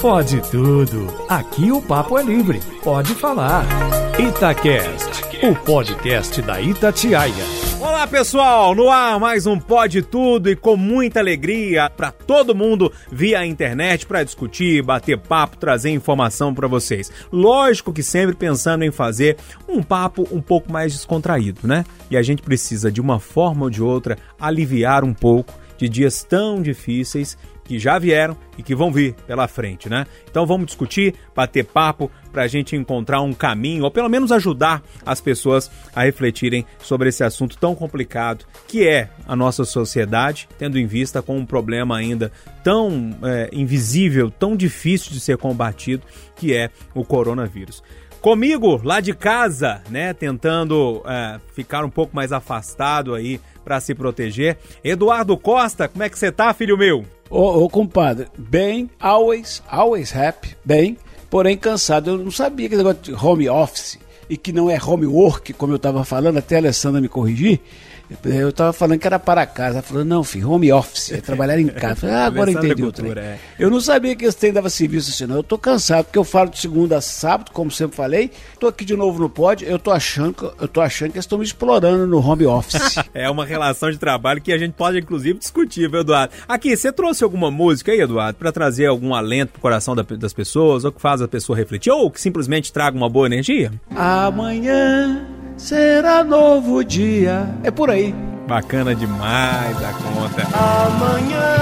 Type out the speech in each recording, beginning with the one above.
Pode tudo. Aqui o papo é livre. Pode falar. Itacast, o podcast da Itatiaia. Olá pessoal, no ar mais um Pode Tudo e com muita alegria para todo mundo via internet para discutir, bater papo, trazer informação para vocês. Lógico que sempre pensando em fazer um papo um pouco mais descontraído, né? E a gente precisa de uma forma ou de outra aliviar um pouco de dias tão difíceis que já vieram e que vão vir pela frente, né? Então vamos discutir, bater papo para a gente encontrar um caminho, ou pelo menos ajudar as pessoas a refletirem sobre esse assunto tão complicado que é a nossa sociedade, tendo em vista com um problema ainda tão é, invisível, tão difícil de ser combatido, que é o coronavírus. Comigo, lá de casa, né, tentando é, ficar um pouco mais afastado aí para se proteger. Eduardo Costa, como é que você tá, filho meu? Ô, ô, compadre, bem, always, always happy, bem, porém cansado. Eu não sabia que negócio de home office e que não é homework, como eu estava falando, até a Alessandra me corrigir. Eu tava falando que era para casa. Ela falou, não, filho, home office, é trabalhar em casa. Falei, ah, agora entendi o trem. É. Eu não sabia que esse trem dava serviço assim, não. Eu tô cansado, porque eu falo de segunda a sábado, como sempre falei. Tô aqui de novo no pod, eu tô achando que, eu tô achando que eles estão me explorando no home office. é uma relação de trabalho que a gente pode, inclusive, discutir, viu, Eduardo? Aqui, você trouxe alguma música aí, Eduardo, para trazer algum alento pro coração da, das pessoas, ou que faz a pessoa refletir, ou que simplesmente traga uma boa energia? Amanhã será novo dia. É por aí. Bacana demais a conta. Amanhã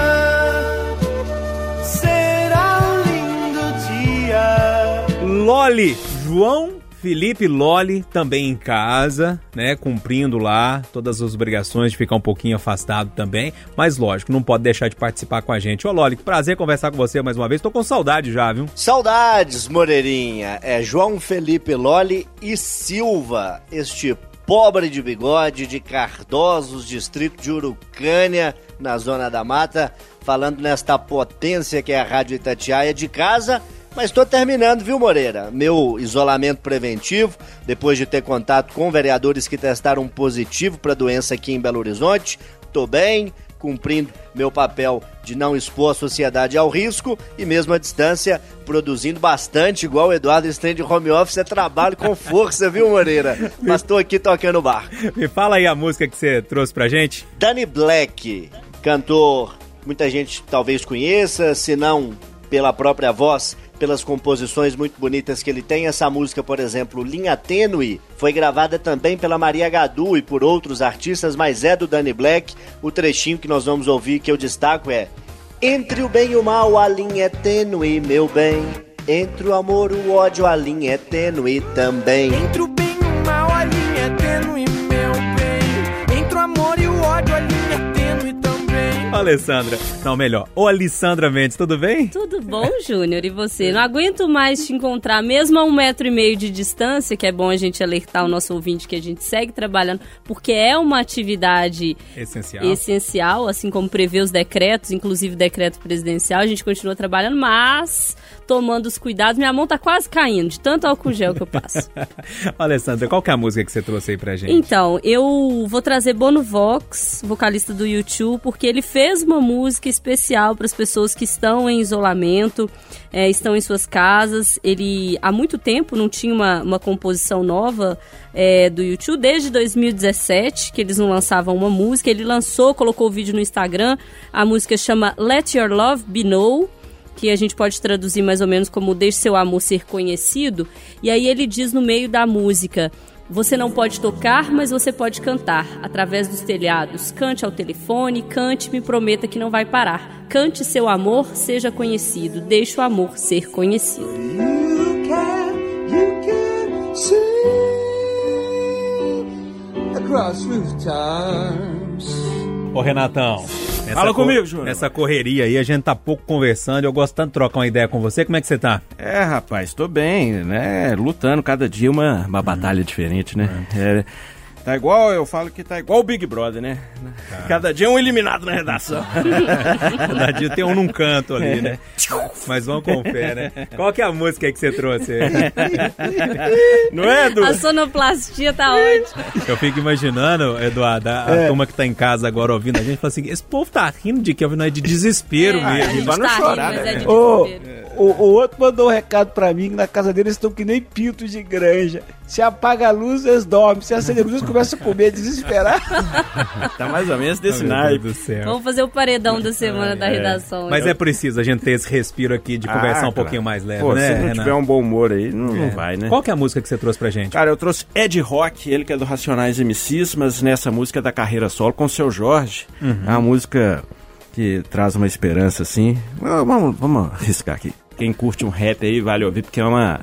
será um lindo dia. Loli, João Felipe Loli também em casa, né, cumprindo lá todas as obrigações de ficar um pouquinho afastado também, mas lógico, não pode deixar de participar com a gente. Ô Loli, que prazer conversar com você mais uma vez, tô com saudade já, viu? Saudades, Moreirinha. É João Felipe Loli e Silva, este pobre de bigode de Cardosos, distrito de Urucânia, na Zona da Mata, falando nesta potência que é a Rádio Itatiaia de casa mas estou terminando, viu, Moreira? Meu isolamento preventivo, depois de ter contato com vereadores que testaram positivo para a doença aqui em Belo Horizonte. Estou bem, cumprindo meu papel de não expor a sociedade ao risco e mesmo à distância, produzindo bastante, igual o Eduardo Estende de home office, é trabalho com força, viu, Moreira? Mas estou aqui tocando bar. Me fala aí a música que você trouxe pra gente. Danny Black, cantor, muita gente talvez conheça, se não pela própria voz, pelas composições muito bonitas que ele tem. Essa música, por exemplo, Linha Tênue, foi gravada também pela Maria Gadu e por outros artistas, mas é do Danny Black. O trechinho que nós vamos ouvir que eu destaco é: Entre o bem e o mal, a linha é tênue, meu bem. Entre o amor o ódio, a linha é tênue também. Entre o Alessandra. Não, melhor. Ô, Alessandra Mendes, tudo bem? Tudo bom, Júnior. E você? Não aguento mais te encontrar, mesmo a um metro e meio de distância, que é bom a gente alertar o nosso ouvinte que a gente segue trabalhando, porque é uma atividade essencial, essencial assim como prevê os decretos, inclusive o decreto presidencial. A gente continua trabalhando, mas tomando os cuidados. Minha mão tá quase caindo de tanto álcool gel que eu passo. Alessandra, qual que é a música que você trouxe aí pra gente? Então, eu vou trazer Bono Vox, vocalista do YouTube, porque ele fez uma música especial para as pessoas que estão em isolamento, é, estão em suas casas. Ele há muito tempo não tinha uma, uma composição nova é, do YouTube, desde 2017, que eles não lançavam uma música. Ele lançou, colocou o vídeo no Instagram. A música chama Let Your Love Be Known que a gente pode traduzir mais ou menos como Deixe seu amor ser conhecido. E aí ele diz no meio da música: Você não pode tocar, mas você pode cantar. Através dos telhados, cante ao telefone, cante, me prometa que não vai parar. Cante seu amor, seja conhecido. Deixe o amor ser conhecido. You can, you can see across rooftops. Ô Renatão. Nessa Fala comigo, Júnior. Nessa correria aí, a gente tá pouco conversando. Eu gosto tanto de trocar uma ideia com você. Como é que você tá? É, rapaz, tô bem, né? Lutando cada dia uma, uma batalha diferente, né? É. Tá igual, eu falo que tá igual o Big Brother, né? Cada dia é um eliminado na redação. Cada dia tem um num canto ali, né? Mas vamos com fé, né? Qual que é a música aí que você trouxe? aí? Não é, Edu? A sonoplastia tá ótima. Eu fico imaginando, Eduardo, a, a É. turma que tá em casa agora ouvindo a gente, fala assim, esse povo tá rindo de que? Não é de desespero É, a mesmo. pra não tá chorar, rindo, mas né? é de Ô, desespero. o, o outro mandou um recado pra mim que na casa deles estão que nem pintos de granja. Se apaga a luz, eles dormem. Se acende a luz, eles começam a comer, desesperar. Tá mais ou menos desse Meu Deus naipe. do céu. Vamos fazer o paredão da semana da redação. Mas né? é preciso a gente ter esse respiro aqui de conversar Ah, um pouquinho mais leve, Pô, né, se não Renato? tiver um bom humor aí, não, não É. vai, né? Qual que é a música que você trouxe pra gente? Cara, eu trouxe Ed Rock, ele que é do Racionais MCs, mas nessa música da carreira solo com o seu Jorge. É uma música que traz uma esperança, assim. Ah, Vamos, vamos arriscar aqui. Quem curte um rap aí vale ouvir, porque é uma.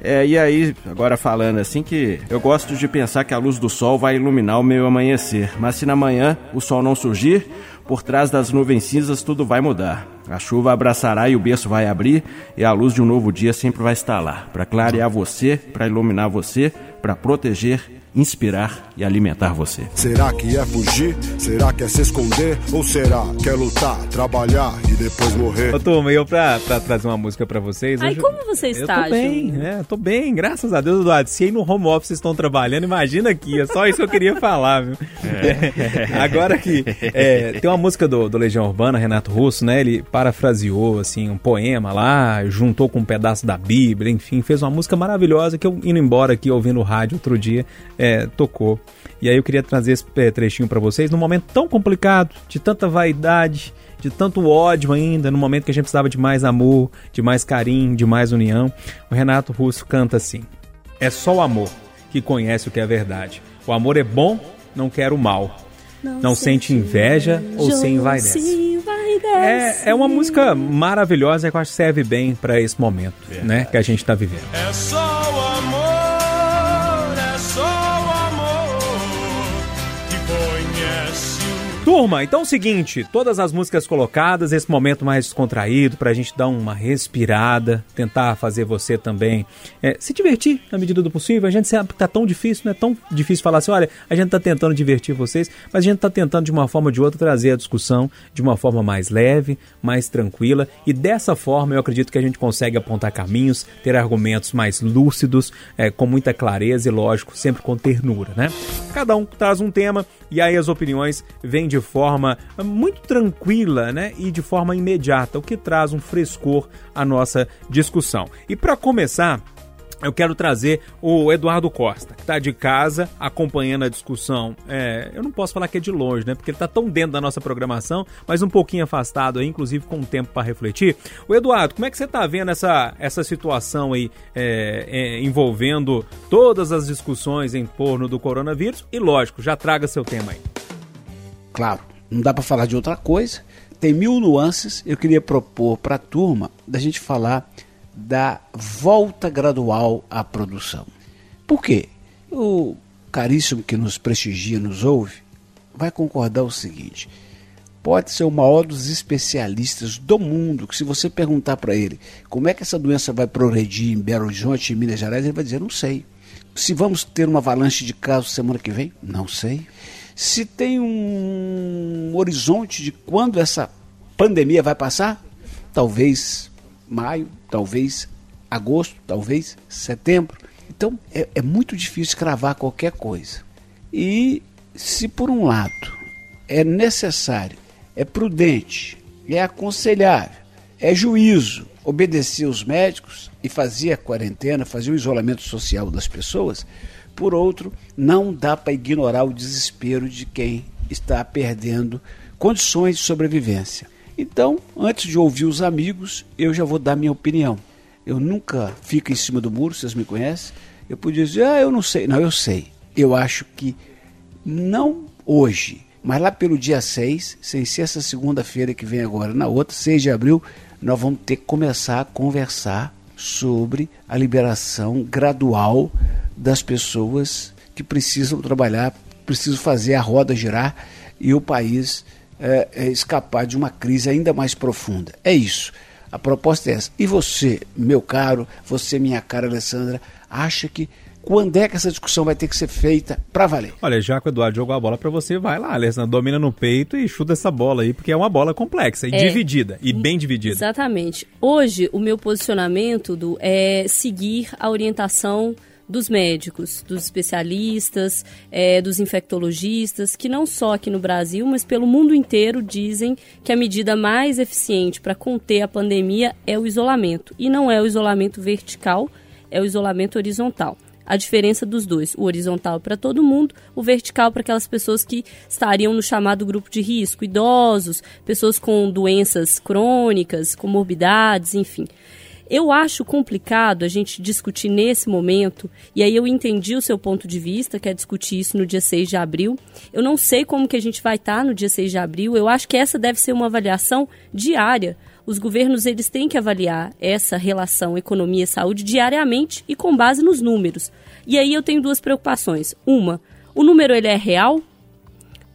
É, e aí, agora falando assim que eu gosto de pensar que a luz do sol vai iluminar o meu amanhecer, mas se na manhã o sol não surgir, por trás das nuvens cinzas tudo vai mudar. A chuva abraçará e o berço vai abrir, e a luz de um novo dia sempre vai estar lá, para clarear você, para iluminar você, para proteger, inspirar e alimentar você. Será que é fugir? Será que é se esconder? Ou será que é lutar, trabalhar e depois morrer? Ô, turma, eu pra, pra trazer uma música pra vocês... Ai, hoje- como você Eu está, tô bem, né? Tô bem, graças a Deus, Eduardo. Se aí no home office estão trabalhando, imagina aqui. É só isso que eu queria falar, viu? Agora que é, tem uma música do, do Legião Urbana, Renato Russo, né? Ele parafraseou, assim, um poema lá, juntou com um pedaço da Bíblia, enfim, fez uma música maravilhosa que eu, indo embora aqui, ouvindo o rádio outro dia, é, tocou. E aí eu queria trazer esse é, trechinho pra vocês num momento tão complicado, de tanta vaidade, de tanto ódio ainda, no momento que a gente precisava de mais amor, de mais carinho, de mais união. O Renato Russo canta assim: É só o amor que conhece o que é verdade. O amor é bom, não quer o mal. Não sente inveja ou se envaidece. É, é uma música maravilhosa que eu acho que serve bem pra esse momento, né, que a gente tá vivendo. É só o amor, Turma, então é o seguinte, todas as músicas colocadas, esse momento mais descontraído, pra gente dar uma respirada, tentar fazer você também é, se divertir na medida do possível. A gente sabe que tá tão difícil, não é tão difícil falar assim, olha, a gente tá tentando divertir vocês, mas a gente tá tentando de uma forma ou de outra trazer a discussão de uma forma mais leve, mais tranquila, e dessa forma eu acredito que a gente consegue apontar caminhos, ter argumentos mais lúcidos, é, com muita clareza e, lógico, sempre com ternura, né? Cada um traz um tema e aí as opiniões vêm de forma muito tranquila, né? E de forma imediata, o que traz um frescor à nossa discussão. E para começar, eu quero trazer o Eduardo Costa, que está de casa acompanhando a discussão. É, eu não posso falar que é de longe, né? Porque ele está tão dentro da nossa programação, mas um pouquinho afastado aí, inclusive com tempo para refletir. O Eduardo, como é que você está vendo essa, essa situação aí é, é, envolvendo todas as discussões em torno do coronavírus? E lógico, já traga seu tema aí. Claro, não dá para falar de outra coisa. Tem mil nuances. Eu queria propor para a turma da gente falar da volta gradual à produção. Por quê? O caríssimo que nos prestigia, nos ouve, vai concordar o seguinte: pode ser o maior dos especialistas do mundo, que se você perguntar para ele como é que essa doença vai progredir em Belo Horizonte, em Minas Gerais, ele vai dizer, não sei. Se vamos ter uma avalanche de casos semana que vem, não sei. Se tem um horizonte de quando essa pandemia vai passar, talvez maio, talvez agosto, talvez setembro. Então é, é muito difícil cravar qualquer coisa. E se por um lado é necessário, é prudente, é aconselhável, é juízo obedecer os médicos e fazer a quarentena, fazer o isolamento social das pessoas, por outro, não dá para ignorar o desespero de quem está perdendo condições de sobrevivência. Então, antes de ouvir os amigos, eu já vou dar minha opinião. Eu nunca fico em cima do muro, vocês me conhecem. Eu podia dizer, ah, eu não sei. Não, eu sei. Eu acho que não hoje, mas lá pelo dia 6, sem ser essa segunda-feira que vem agora, na outra, 6 de abril, nós vamos ter que começar a conversar sobre a liberação gradual das pessoas que precisam trabalhar, precisam fazer a roda girar e o país é, é, escapar de uma crise ainda mais profunda. É isso. A proposta é essa. E você, meu caro, você, minha cara Alessandra, acha que quando é que essa discussão vai ter que ser feita para valer? Olha, já que o Eduardo jogou a bola para você, vai lá, Alessandra, domina no peito e chuta essa bola aí, porque é uma bola complexa e É. dividida, e bem dividida. Exatamente. Hoje, o meu posicionamento do, é seguir a orientação dos médicos, dos especialistas, é, dos infectologistas, que não só aqui no Brasil, mas pelo mundo inteiro dizem que a medida mais eficiente para conter a pandemia é o isolamento. E não é o isolamento vertical, é o isolamento horizontal. A diferença dos dois, o horizontal para todo mundo, o vertical para aquelas pessoas que estariam no chamado grupo de risco, idosos, pessoas com doenças crônicas, comorbidades, enfim. Eu acho complicado a gente discutir nesse momento, e aí eu entendi o seu ponto de vista, que é discutir isso no dia 6 de abril. Eu não sei como que a gente vai estar no dia 6 de abril, eu acho que essa deve ser uma avaliação diária. Os governos eles têm que avaliar essa relação economia-saúde diariamente e com base nos números. E aí eu tenho duas preocupações. Uma, o número ele é real?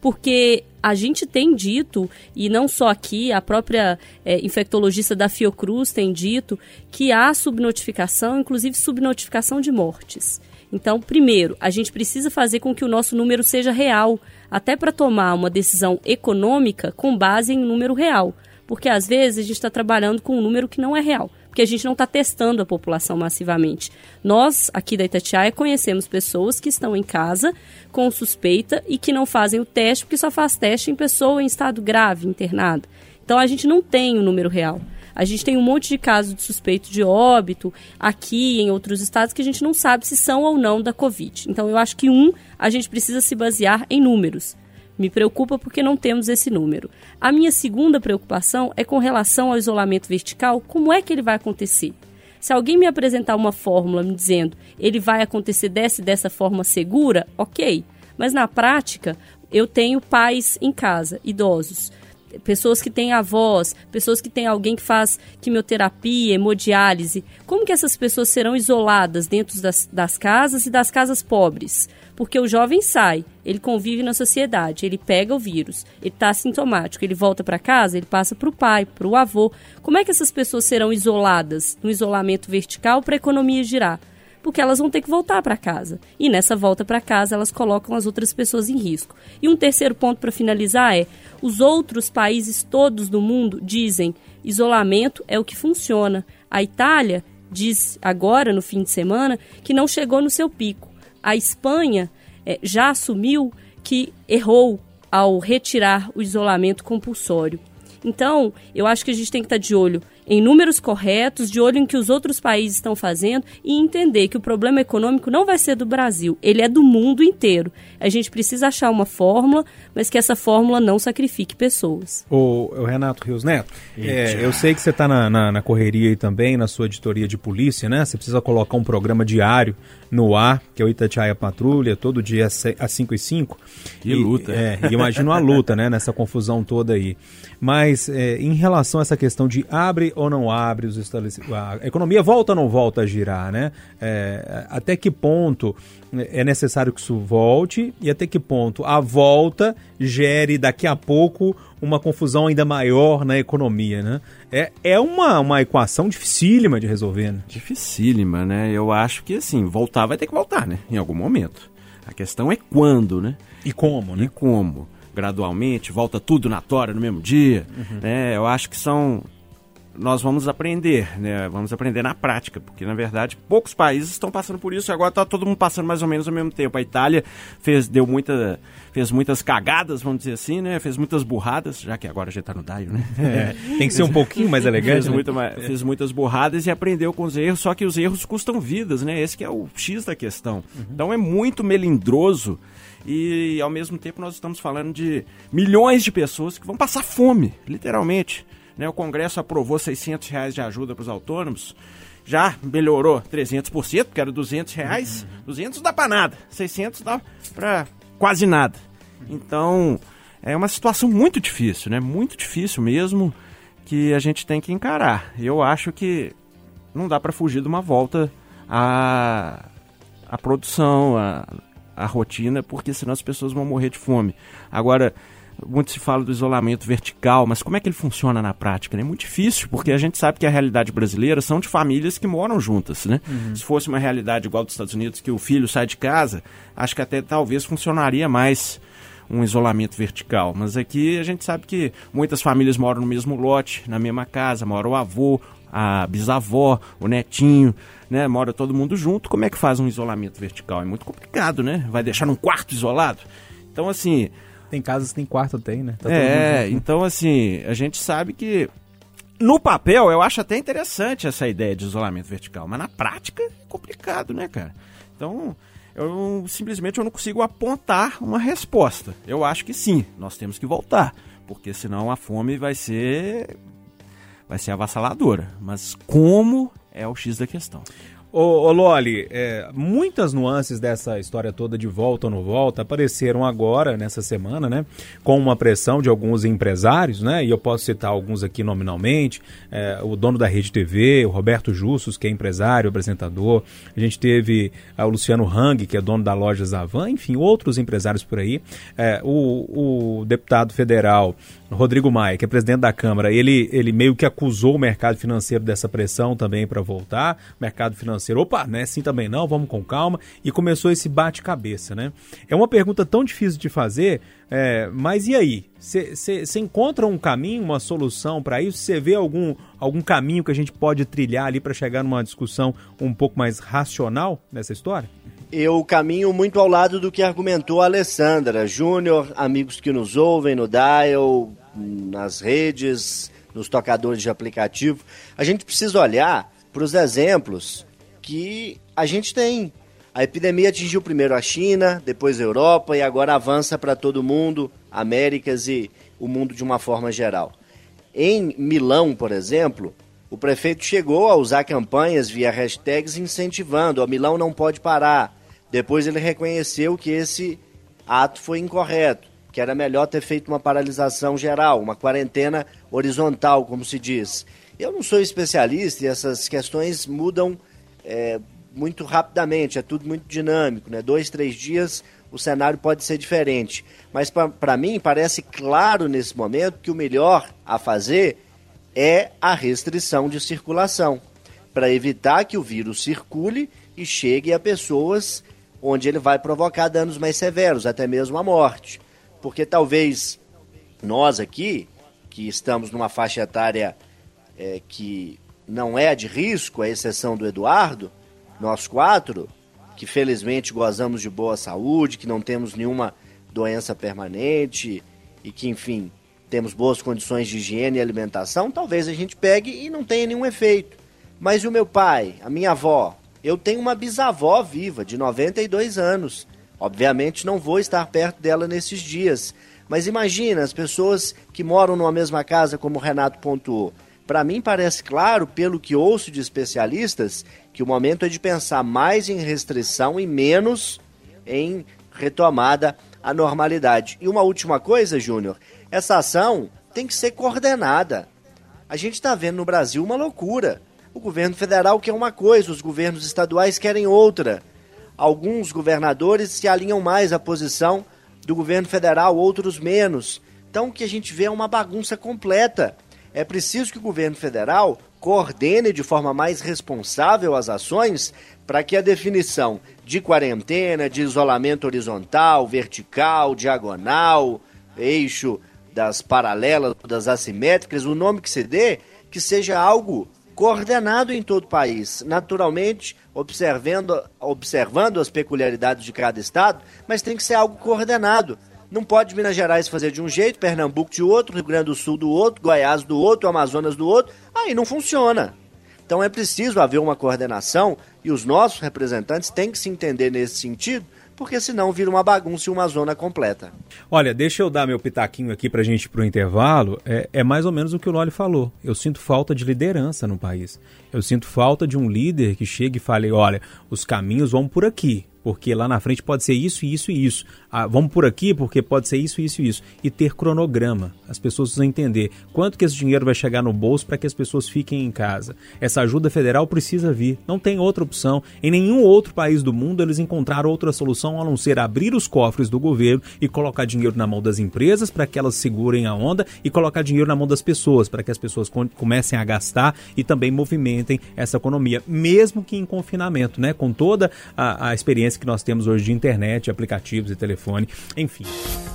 Porque a gente tem dito, e não só aqui, a própria é, infectologista da Fiocruz tem dito, que há subnotificação, inclusive subnotificação de mortes. Então, primeiro, a gente precisa fazer com que o nosso número seja real, até para tomar uma decisão econômica com base em um número real. Porque às vezes a gente está trabalhando com um número que não é real porque a gente não está testando a população massivamente. Nós, aqui da Itatiaia, conhecemos pessoas que estão em casa com suspeita e que não fazem o teste, porque só faz teste em pessoa em estado grave, internada. Então a gente não tem o número real. A gente tem um monte de casos de suspeito de óbito aqui em outros estados que a gente não sabe se são ou não da Covid. Então eu acho que, um, a gente precisa se basear em números. Me preocupa porque não temos esse número. A minha segunda preocupação é com relação ao isolamento vertical, como é que ele vai acontecer? Se alguém me apresentar uma fórmula me dizendo ele vai acontecer dessa e dessa forma segura, ok. Mas na prática, eu tenho pais em casa, idosos, pessoas que têm avós, pessoas que têm alguém que faz quimioterapia, hemodiálise. Como que essas pessoas serão isoladas dentro das, das casas e das casas pobres? Porque o jovem sai, ele convive na sociedade, ele pega o vírus, ele está assintomático, ele volta para casa, ele passa para o pai, para o avô. Como é que essas pessoas serão isoladas no isolamento vertical para a economia girar? Porque elas vão ter que voltar para casa. E nessa volta para casa, elas colocam as outras pessoas em risco. E um terceiro ponto para finalizar é: os outros países todos do mundo dizem isolamento é o que funciona. A Itália diz agora, no fim de semana, que não chegou no seu pico a Espanha eh, já assumiu que errou ao retirar o isolamento compulsório. Então, eu acho que a gente tem que estar de olho em números corretos, de olho em que os outros países estão fazendo e entender que o problema econômico não vai ser do Brasil, ele é do mundo inteiro. A gente precisa achar uma fórmula, mas que essa fórmula não sacrifique pessoas. O, o Renato Rios Neto, é, eu sei que você está na, na, na, correria aí também, na sua editoria de polícia, né? Você precisa colocar um programa diário no ar, que é o Itatiaia Patrulha, todo dia às 5 e 5. Que luta. É, imagino a luta, né? Nessa confusão toda aí. Mas é, em relação a essa questão de abre ou não abre os estabelecimentos, a economia volta ou não volta a girar, né? É, até que ponto é necessário que isso volte e até que ponto a volta gere daqui a pouco uma confusão ainda maior na economia, né? É, é uma, uma equação dificílima de resolver, né? Dificílima, né? Eu acho que, assim, voltar vai ter que voltar, né? Em algum momento. A questão é quando, né? E como, né? E como. Gradualmente, volta tudo na tora no mesmo dia, uhum. né? Eu acho que são nós vamos aprender, né? Vamos aprender na prática, porque na verdade poucos países estão passando por isso e agora está todo mundo passando mais ou menos ao mesmo tempo. A Itália fez, deu muita, fez muitas cagadas, vamos dizer assim, né? Fez muitas burradas, já que agora já está no Daio, né? É, tem que ser um pouquinho mais elegante. fez, né? muita, fez muitas burradas e aprendeu com os erros, só que os erros custam vidas, né? Esse que é o X da questão. Uhum. Então é muito melindroso e ao mesmo tempo nós estamos falando de milhões de pessoas que vão passar fome, literalmente. Né, o Congresso aprovou 600 reais de ajuda para os autônomos, já melhorou 300%, porque era 200 reais, uhum. 200 não dá para nada, 600 dá para quase nada. Então, é uma situação muito difícil, né? Muito difícil mesmo, que a gente tem que encarar. Eu acho que não dá para fugir de uma volta à, à produção, à, à rotina, porque senão as pessoas vão morrer de fome. Agora, muito se fala do isolamento vertical, mas como é que ele funciona na prática? né? É muito difícil, porque a gente sabe que a realidade brasileira são de famílias que moram juntas, né? Se fosse uma realidade igual dos Estados Unidos, que o filho sai de casa, acho que até talvez funcionaria mais um isolamento vertical. Mas aqui a gente sabe que muitas famílias moram no mesmo lote, na mesma casa, mora o avô, a bisavó, o netinho, né? Mora todo mundo junto. Como é que faz um isolamento vertical? É muito complicado, né? Vai deixar num quarto isolado? Então, assim, Tem casas que tem quarto, tem, né? Tá é, então assim, a gente sabe que no papel eu acho até interessante essa ideia de isolamento vertical, mas na prática é complicado, né, cara? Então, eu simplesmente eu não consigo apontar uma resposta. Eu acho que sim, nós temos que voltar, porque senão a fome vai ser vai ser avassaladora, mas como é o X da questão. Ô, ô Loli, é, muitas nuances dessa história toda de volta ou não volta apareceram agora, nessa semana, né? Com uma pressão de alguns empresários, né? E eu posso citar alguns aqui nominalmente. é, o dono da Rede TV, o Roberto Justus, que é empresário, apresentador. A gente teve ah, o Luciano Hang, que é dono da loja Zavan. Enfim, outros empresários por aí. É, o, o deputado federal Rodrigo Maia, que é presidente da Câmara, ele, ele meio que acusou o mercado financeiro dessa pressão também para voltar. O mercado financeiro, opa, não é assim também não, vamos com calma. E começou esse bate-cabeça, né? É uma pergunta tão difícil de fazer, é, mas e aí? Você encontra um caminho, uma solução para isso? Você vê algum, algum caminho que a gente pode trilhar ali para chegar numa discussão um pouco mais racional nessa história? Eu caminho muito ao lado do que argumentou a Alessandra. Júnior, amigos que nos ouvem no Dial, nas redes, nos tocadores de aplicativo. A gente precisa olhar para os exemplos que a gente tem. A epidemia atingiu primeiro a China, depois a Europa e agora avança para todo mundo, Américas e o mundo de uma forma geral. Em Milão, por exemplo, o prefeito chegou a usar campanhas via hashtags incentivando, a Milão não pode parar. Depois ele reconheceu que esse ato foi incorreto, que era melhor ter feito uma paralisação geral, uma quarentena horizontal, como se diz. Eu não sou especialista e essas questões mudam é, muito rapidamente, é tudo muito dinâmico, né? Dois, três dias o cenário pode ser diferente. Mas para mim parece claro nesse momento que o melhor a fazer é a restrição de circulação, para evitar que o vírus circule e chegue a pessoas onde ele vai provocar danos mais severos, até mesmo a morte. Porque talvez nós aqui, que estamos numa faixa etária é, que não é de risco, à exceção do Eduardo, nós quatro, que felizmente gozamos de boa saúde, que não temos nenhuma doença permanente e que, enfim, temos boas condições de higiene e alimentação, talvez a gente pegue e não tenha nenhum efeito. Mas e o meu pai, a minha avó? Eu tenho uma bisavó viva, de 92 anos. Obviamente não vou estar perto dela nesses dias. Mas imagina as pessoas que moram numa mesma casa, como o Renato pontuou. Para mim parece claro, pelo que ouço de especialistas, que o momento é de pensar mais em restrição e menos em retomada à normalidade. E uma última coisa, Júnior, essa ação tem que ser coordenada. A gente está vendo no Brasil uma loucura. O governo federal quer uma coisa, os governos estaduais querem outra. Alguns governadores se alinham mais à posição do governo federal, outros menos. Então o que a gente vê é uma bagunça completa. É preciso que o governo federal coordene de forma mais responsável as ações para que a definição de quarentena, de isolamento horizontal, vertical, diagonal, eixo das paralelas, das assimétricas, o nome que se dê, que seja algo coordenado em todo o país, naturalmente observando, observando as peculiaridades de cada estado, mas tem que ser algo coordenado. Não pode Minas Gerais fazer de um jeito, Pernambuco de outro, Rio Grande do Sul do outro, Goiás do outro, Amazonas do outro, aí não funciona. Então é preciso haver uma coordenação e os nossos representantes têm que se entender nesse sentido, porque senão vira uma bagunça e uma zona completa. Olha, deixa eu dar meu pitaquinho aqui pra gente ir pro intervalo. É, é mais ou menos o que o Loli falou. Eu sinto falta de liderança no país. Eu sinto falta de um líder que chegue e fale: olha, os caminhos vão por aqui. Porque lá na frente pode ser isso, isso e isso. Ah, vamos por aqui porque pode ser isso, isso e isso. E ter cronograma. As pessoas precisam entender quanto que esse dinheiro vai chegar no bolso para que as pessoas fiquem em casa. Essa ajuda federal precisa vir. Não tem outra opção. Em nenhum outro país do mundo eles encontraram outra solução a não ser abrir os cofres do governo e colocar dinheiro na mão das empresas para que elas segurem a onda e colocar dinheiro na mão das pessoas para que as pessoas comecem a gastar e também movimentem essa economia, mesmo que em confinamento, né? Com toda a, a experiência que nós temos hoje de internet, aplicativos e telefone, enfim.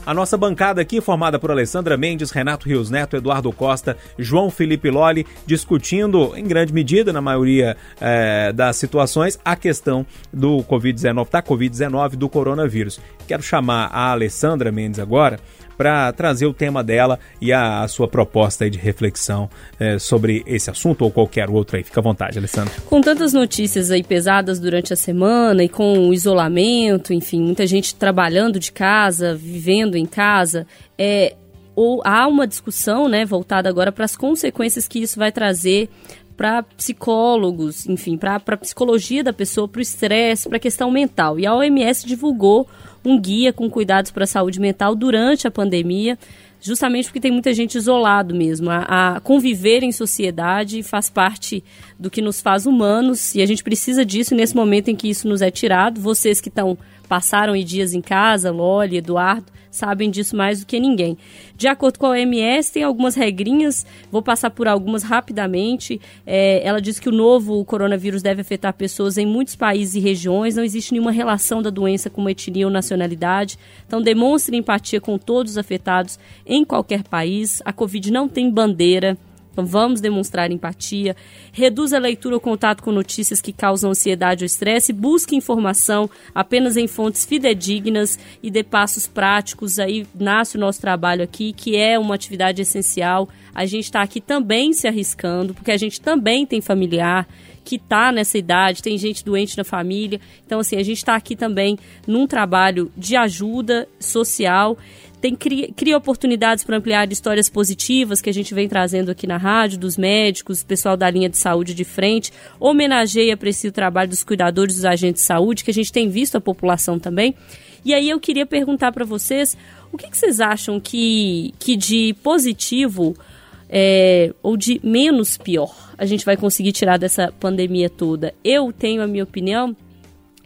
A nossa bancada aqui, formada por Alessandra Mendes, Renato Rios Neto, Eduardo Costa, João Felipe Loli, discutindo, em grande medida, na maioria é, das situações, a questão do Covid-19, da Covid-19, do coronavírus. Quero chamar a Alessandra Mendes agora para trazer o tema dela e a, a sua proposta de reflexão é, sobre esse assunto ou qualquer outro aí. Fica à vontade, Alessandra. Com tantas notícias aí pesadas durante a semana e com o isolamento, enfim, muita gente trabalhando de casa, vivendo em casa, é, ou há uma discussão, né, voltada agora para as consequências que isso vai trazer para psicólogos, enfim, para a psicologia da pessoa, para o estresse, para a questão mental. E a OMS divulgou um guia com cuidados para a saúde mental durante a pandemia, justamente porque tem muita gente isolado mesmo. A, a, conviver em sociedade faz parte do que nos faz humanos e a gente precisa disso nesse momento em que isso nos é tirado. Vocês que estão passaram dias em casa, Loli, Eduardo, sabem disso mais do que ninguém. De acordo com a OMS, tem algumas regrinhas, vou passar por algumas rapidamente. É, ela diz que o novo coronavírus deve afetar pessoas em muitos países e regiões, não existe nenhuma relação da doença com uma etnia ou nacionalidade. Então, demonstre empatia com todos os afetados em qualquer país. A Covid não tem bandeira. Então vamos demonstrar empatia, reduz a leitura ou contato com notícias que causam ansiedade ou estresse, busque informação apenas em fontes fidedignas e dê passos práticos. Aí nasce o nosso trabalho aqui, que é uma atividade essencial. A gente está aqui também se arriscando, porque a gente também tem familiar que está nessa idade, tem gente doente na família. Então, assim, a gente está aqui também num trabalho de ajuda social tem cria, cria oportunidades para ampliar histórias positivas que a gente vem trazendo aqui na rádio, dos médicos, pessoal da linha de saúde de frente, homenageia, aprecia o trabalho dos cuidadores, dos agentes de saúde, que a gente tem visto a população também. E aí eu queria perguntar para vocês, o que, que, vocês acham que, que de positivo é, ou de menos pior a gente vai conseguir tirar dessa pandemia toda? Eu tenho a minha opinião,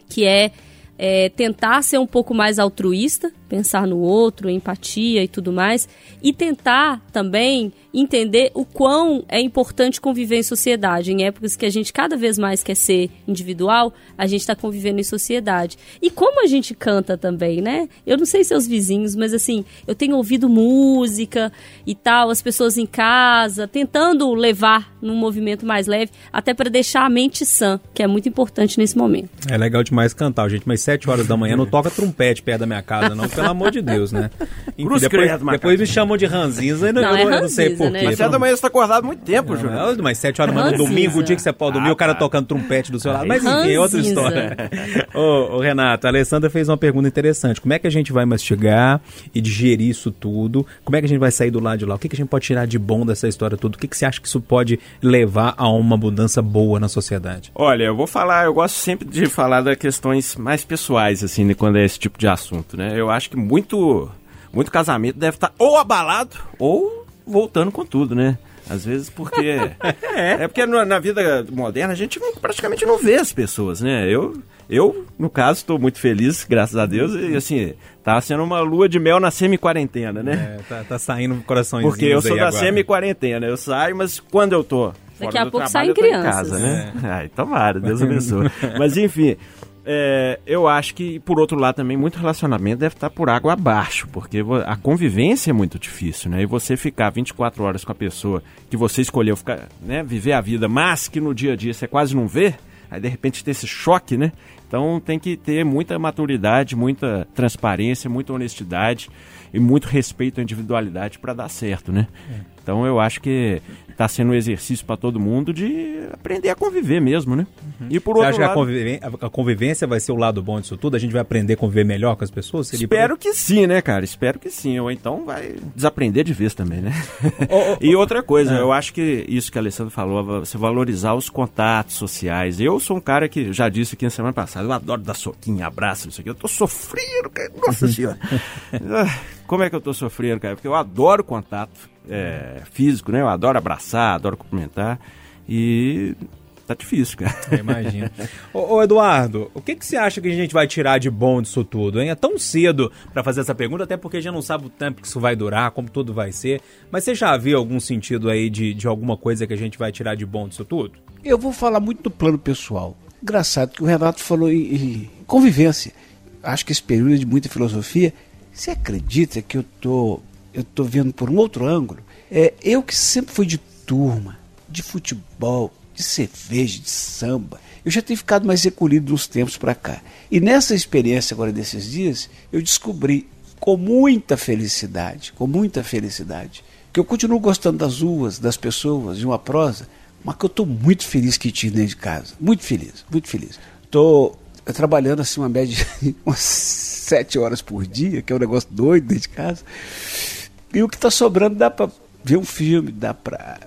que é, é tentar ser um pouco mais altruísta, pensar no outro, empatia e tudo mais, e tentar também entender o quão é importante conviver em sociedade. Em épocas que a gente cada vez mais quer ser individual, a gente está convivendo em sociedade. E como a gente canta também, né? Eu não sei seus vizinhos, mas assim, eu tenho ouvido música e tal, as pessoas em casa, tentando levar num movimento mais leve, até para deixar a mente sã, que é muito importante nesse momento. É legal demais cantar, gente, mas 7 horas da manhã não toca trompete perto da minha casa, não, pelo amor de Deus, né? Enfim, depois, depois me chamam de ranzinza, não, eu, é não sei porquê. Né? Mas 7 da manhã você tá acordado muito tempo, Júnior. Mas 7 horas da manhã no domingo, o dia que você pode dormir, ah, o cara tá. tocando trompete do seu lado. Mas enfim, é outra história. ô, ô, Renato, a Alessandra fez uma pergunta interessante. Como é que a gente vai mastigar e digerir isso tudo? Como é que a gente vai sair do lado de lá? O que, que a gente pode tirar de bom dessa história toda? O que, que você acha que isso pode levar a uma mudança boa na sociedade? Olha, eu vou falar, eu gosto sempre de falar das questões mais pessoais, assim, quando é esse tipo de assunto, né? Eu acho que muito muito casamento deve estar ou abalado ou voltando com tudo, né? Às vezes porque. é. é porque na vida moderna a gente praticamente não vê as pessoas, né? Eu, eu no caso, estou muito feliz, graças a Deus, e assim, tá sendo uma lua de mel na semi-quarentena, né? É, tá, tá saindo corações Porque eu sou da semi-quarentena, eu saio, mas quando eu tô. Daqui a pouco saem crianças. Casa, né? É. Ai, tomara, Deus abençoe. mas enfim. É, eu acho que, por outro lado, também muito relacionamento deve estar por água abaixo, porque a convivência é muito difícil, né? E você ficar 24 horas com a pessoa que você escolheu ficar, né, viver a vida, mas que no dia a dia você quase não vê, aí de repente ter esse choque, né? Então tem que ter muita maturidade, muita transparência, muita honestidade e muito respeito à individualidade para dar certo, né? É. Então eu acho que está sendo um exercício para todo mundo de aprender a conviver mesmo, né? E por Você outro acha que a lado, a convivência vai ser o lado bom disso tudo? A gente vai aprender a conviver melhor com as pessoas? Seria espero que sim, né, cara? Espero que sim. Ou então vai desaprender de vez também, né? Ô, ô, e outra coisa, Ah. eu acho que isso que a Alessandro falou, você valorizar os contatos sociais. Eu sou um cara que já disse aqui na semana passada, eu adoro dar soquinho, abraço, isso aqui. Eu tô sofrendo, cara. Nossa senhora. Como é que eu tô sofrendo, cara? Porque eu adoro contato é, físico, né? Eu adoro abraçar, adoro cumprimentar. E tá difícil, cara. Eu imagino. ô, ô, Eduardo, o que, que você acha que a gente vai tirar de bom disso tudo, hein? É tão cedo pra fazer essa pergunta, até porque a gente não sabe o tempo que isso vai durar, como tudo vai ser. Mas você já viu algum sentido aí de, de alguma coisa que a gente vai tirar de bom disso tudo? Eu vou falar muito do plano pessoal. Engraçado que o Renato falou em, em convivência. Acho que esse período é de muita filosofia. Você acredita que eu tô, eu tô vendo por um outro ângulo? É, eu que sempre fui de turma, de futebol, de cerveja, de samba. Eu já tenho ficado mais recolhido uns tempos para cá. E nessa experiência agora desses dias, eu descobri com muita felicidade, com muita felicidade, que eu continuo gostando das ruas, das pessoas, de uma prosa, mas que eu estou muito feliz que tinha dentro de casa. Muito feliz, muito feliz. Estou trabalhando assim uma média de umas sete horas por dia, que é um negócio doido dentro de casa. E o que está sobrando dá para ver um filme, dá para.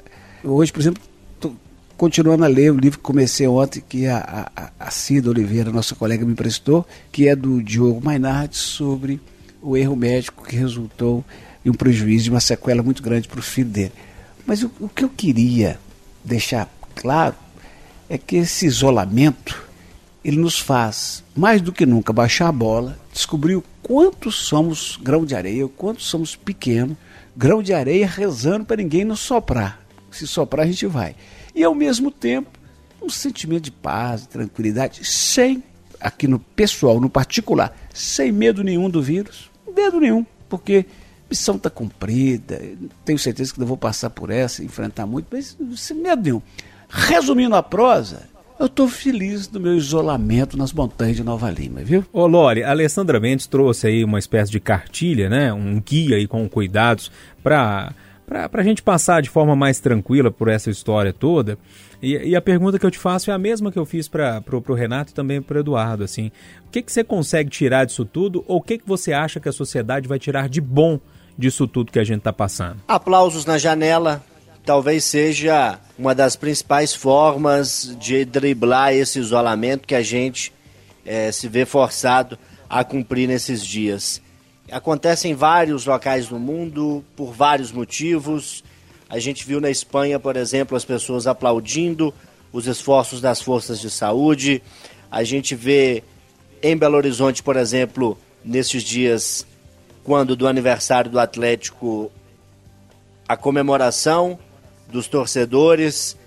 Hoje, por exemplo, tô continuando a ler o livro que comecei ontem, que a, a, a Cida Oliveira, nossa colega, me emprestou, que é do Diogo Mainardi, sobre o erro médico que resultou em um prejuízo de uma sequela muito grande para o filho dele. Mas o, o que eu queria deixar claro é que esse isolamento ele nos faz, mais do que nunca, baixar a bola, descobrir o quanto somos grão de areia, o quanto somos pequenos, grão de areia rezando para ninguém nos soprar. Se soprar, a gente vai. E ao mesmo tempo, um sentimento de paz, de tranquilidade, sem, aqui no pessoal, no particular, sem medo nenhum do vírus, medo nenhum, porque missão está cumprida, tenho certeza que não vou passar por essa, enfrentar muito, mas sem medo nenhum. Resumindo a prosa, eu estou feliz do meu isolamento nas montanhas de Nova Lima, viu? Ô Lore, a Alessandra Mendes trouxe aí uma espécie de cartilha, né? Um guia aí com cuidados para para a gente passar de forma mais tranquila por essa história toda. E, e a pergunta que eu te faço é a mesma que eu fiz para o Renato e também para o Eduardo. Assim, o que, que você consegue tirar disso tudo ou o que, que você acha que a sociedade vai tirar de bom disso tudo que a gente está passando? Aplausos na janela. Talvez seja uma das principais formas de driblar esse isolamento que a gente eh, se vê forçado a cumprir nesses dias. Acontece em vários locais do mundo, por vários motivos. A gente viu na Espanha, por exemplo, as pessoas aplaudindo os esforços das forças de saúde. A gente vê em Belo Horizonte, por exemplo, nesses dias, quando do aniversário do Atlético, a comemoração dos torcedores.